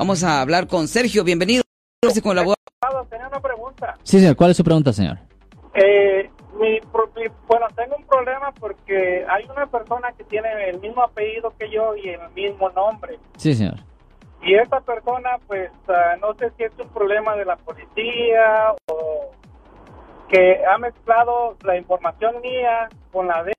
Vamos a hablar con Sergio. Bienvenido. Con la Tenía una pregunta. Sí, señor. ¿Cuál es su pregunta, señor? Eh, mi, pro- mi- bueno, tengo un problema porque hay una persona que tiene el mismo apellido que yo y el mismo nombre. Sí, señor. Y esta persona, pues, ah, no sé si es un problema de la policía o que ha mezclado la información mía con la de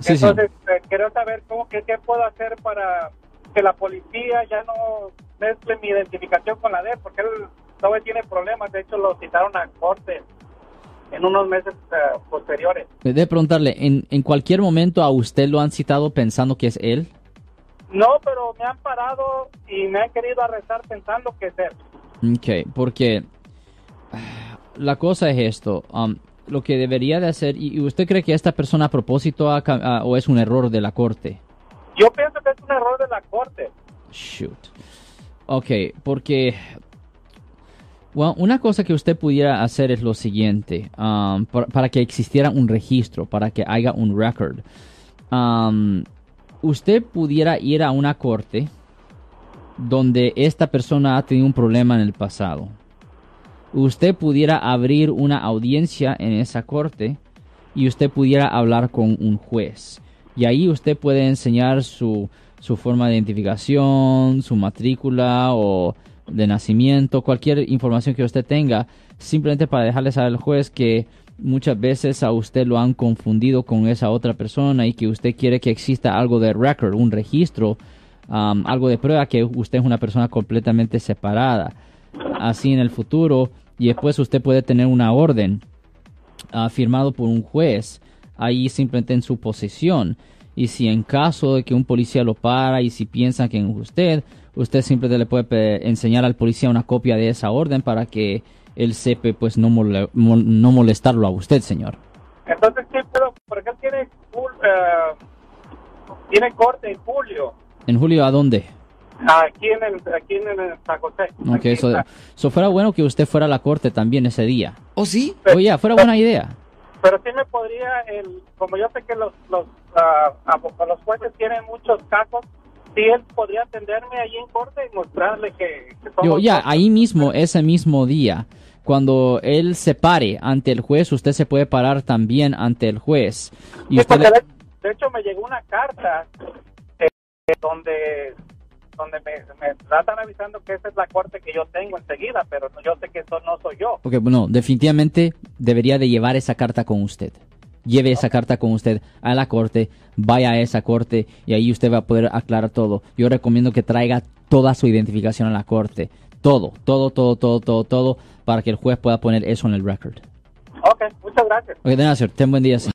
Sí, señor. Entonces, eh, quiero saber cómo que qué puedo hacer para que la policía ya no mezcle mi identificación con la de él, porque él todavía tiene problemas. De hecho, lo citaron a corte en unos meses eh, posteriores. Debe preguntarle, ¿en, ¿en cualquier momento a usted lo han citado pensando que es él? No, pero me han parado y me han querido arrestar pensando que es él. Ok, porque la cosa es esto. um, lo que debería de hacer, ¿y y usted cree que esta persona a propósito ha ca- ah, o es un error de la corte? Yo pienso que es un error de la corte. Shoot. Ok, porque bueno, una cosa que usted pudiera hacer es lo siguiente, um, para, que existiera un registro, para que haya un record. Um, usted pudiera ir a una corte donde esta persona ha tenido un problema en el pasado. Usted pudiera abrir una audiencia en esa corte y usted pudiera hablar con un juez. Y ahí usted puede enseñar su, su forma de identificación, su matrícula o de nacimiento, cualquier información que usted tenga, simplemente para dejarle saber al juez que muchas veces a usted lo han confundido con esa otra persona y que usted quiere que exista algo de record, un registro, um, algo de prueba que usted es una persona completamente separada. Así en el futuro, y después usted puede tener una orden ah, firmado por un juez ahí simplemente en su posesión. Y si en caso de que un policía lo para y si piensa que es usted, usted simplemente le puede enseñar al policía una copia de esa orden para que él sepa pues no, mole- no molestarlo a usted, señor. Entonces, sí, pero porque él tiene, eh, tiene corte en julio, ¿En julio a dónde? aquí en el, aquí en el San José. Ok, Aquí eso, eso fuera bueno que usted fuera a la corte también ese día. ¿Oh, sí? Oye, fuera buena idea. Pero sí me podría, el, como yo sé que los, los, abo- los jueces tienen muchos casos, sí él podría atenderme ahí en corte y mostrarle que, que somos Yo, ya, ahí mismo, ese mismo día, cuando él se pare ante el juez, usted se puede parar también ante el juez. Y Sí, usted le- de hecho me llegó una carta eh, donde donde me, me tratan avisando que esa es la corte que yo tengo enseguida, pero yo sé que eso no soy yo. Ok, bueno, definitivamente debería de llevar esa carta con usted. Lleve esa carta con usted a la corte, vaya a esa corte y ahí usted va a poder aclarar todo. Yo recomiendo que traiga toda su identificación a la corte. Todo, todo, todo, todo, todo, todo, para que el juez pueda poner eso en el record. Ok, muchas gracias. Ok, de nada, señor. Ten buen día, señor.